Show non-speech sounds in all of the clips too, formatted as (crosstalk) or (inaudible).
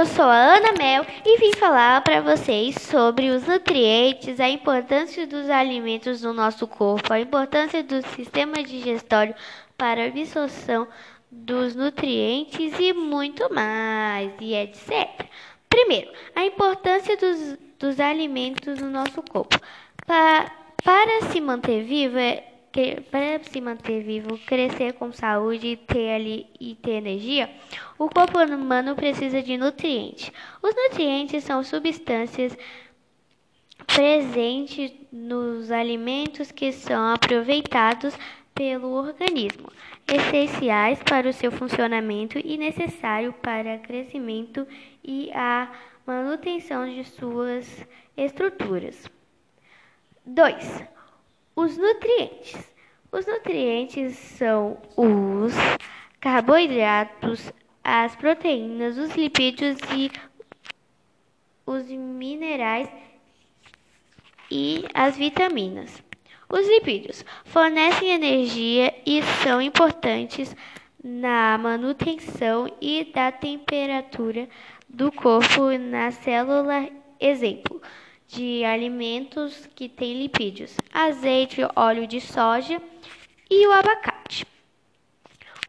eu sou a Ana Mel e vim falar para vocês sobre os nutrientes, a importância dos alimentos no nosso corpo, a importância do sistema digestório para a absorção dos nutrientes e muito mais, e etc. Primeiro, a importância dos, dos alimentos no nosso corpo. Pa, para se manter vivo, é para se manter vivo, crescer com saúde e ter, ali, e ter energia, o corpo humano precisa de nutrientes. Os nutrientes são substâncias presentes nos alimentos que são aproveitados pelo organismo, essenciais para o seu funcionamento e necessários para o crescimento e a manutenção de suas estruturas. 2. Os nutrientes. Os nutrientes são os carboidratos, as proteínas, os lipídios e os minerais e as vitaminas. Os lipídios fornecem energia e são importantes na manutenção e da temperatura do corpo na célula. Exemplo: de alimentos que têm lipídios, azeite, óleo de soja e o abacate.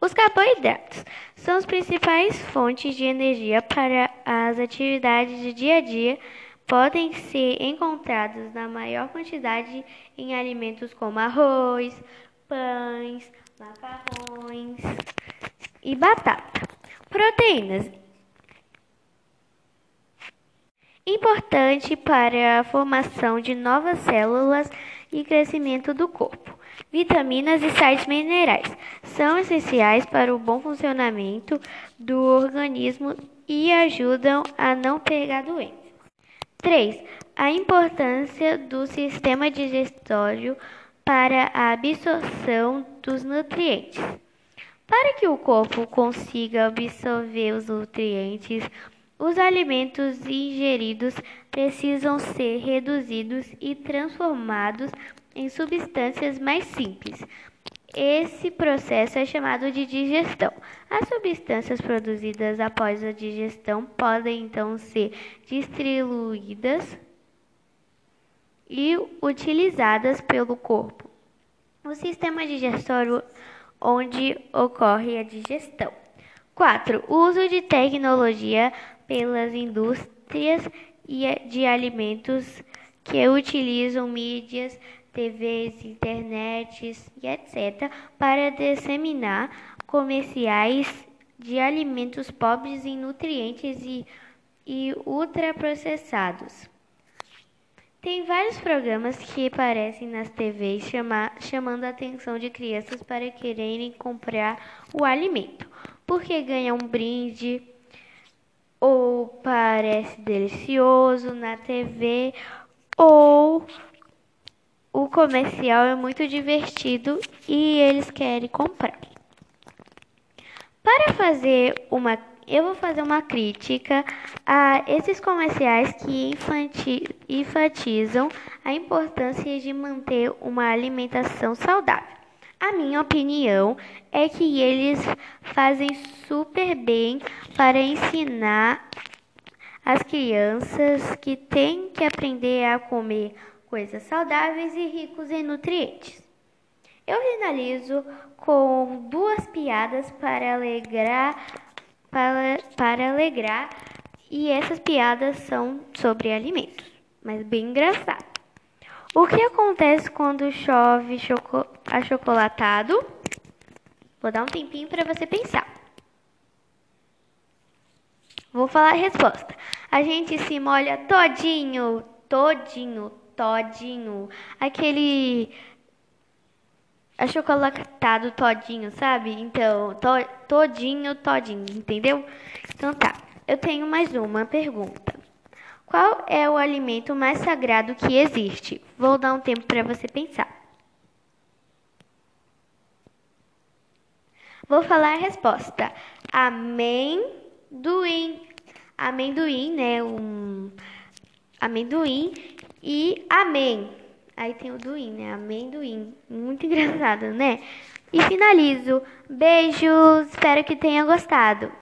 Os carboidratos são as principais fontes de energia para as atividades do dia a dia. Podem ser encontrados na maior quantidade em alimentos como arroz, pães, macarrões e batata. Proteínas importante para a formação de novas células e crescimento do corpo. Vitaminas e sais minerais são essenciais para o bom funcionamento do organismo e ajudam a não pegar doenças. 3. A importância do sistema digestório para a absorção dos nutrientes. Para que o corpo consiga absorver os nutrientes, os alimentos ingeridos precisam ser reduzidos e transformados em substâncias mais simples. Esse processo é chamado de digestão. As substâncias produzidas após a digestão podem então ser distribuídas e utilizadas pelo corpo. O sistema digestório onde ocorre a digestão. 4. O uso de tecnologia pelas indústrias de alimentos que utilizam mídias, TVs, internets e etc. para disseminar comerciais de alimentos pobres em nutrientes e, e ultraprocessados. Tem vários programas que aparecem nas TVs chama, chamando a atenção de crianças para quererem comprar o alimento, porque ganham um brinde ou parece delicioso na TV, ou o comercial é muito divertido e eles querem comprar. Para fazer uma eu vou fazer uma crítica a esses comerciais que enfatizam a importância de manter uma alimentação saudável. A minha opinião é que eles fazem super bem para ensinar as crianças que têm que aprender a comer coisas saudáveis e ricos em nutrientes. Eu finalizo com duas piadas para alegrar, para, para alegrar, e essas piadas são sobre alimentos, mas bem engraçadas. O que acontece quando chove choco achocolatado? Vou dar um tempinho para você pensar. Vou falar a resposta. A gente se molha todinho, todinho, todinho. Aquele achocolatado todinho, sabe? Então, to, todinho, todinho, entendeu? Então tá. Eu tenho mais uma pergunta. Qual é o alimento mais sagrado que existe? Vou dar um tempo para você pensar. Vou falar a resposta. Amendoim. Amendoim, né? Um amendoim e amém. Aí tem o duim, né? Amendoim. Muito (laughs) engraçado, né? E finalizo. Beijos. Espero que tenha gostado.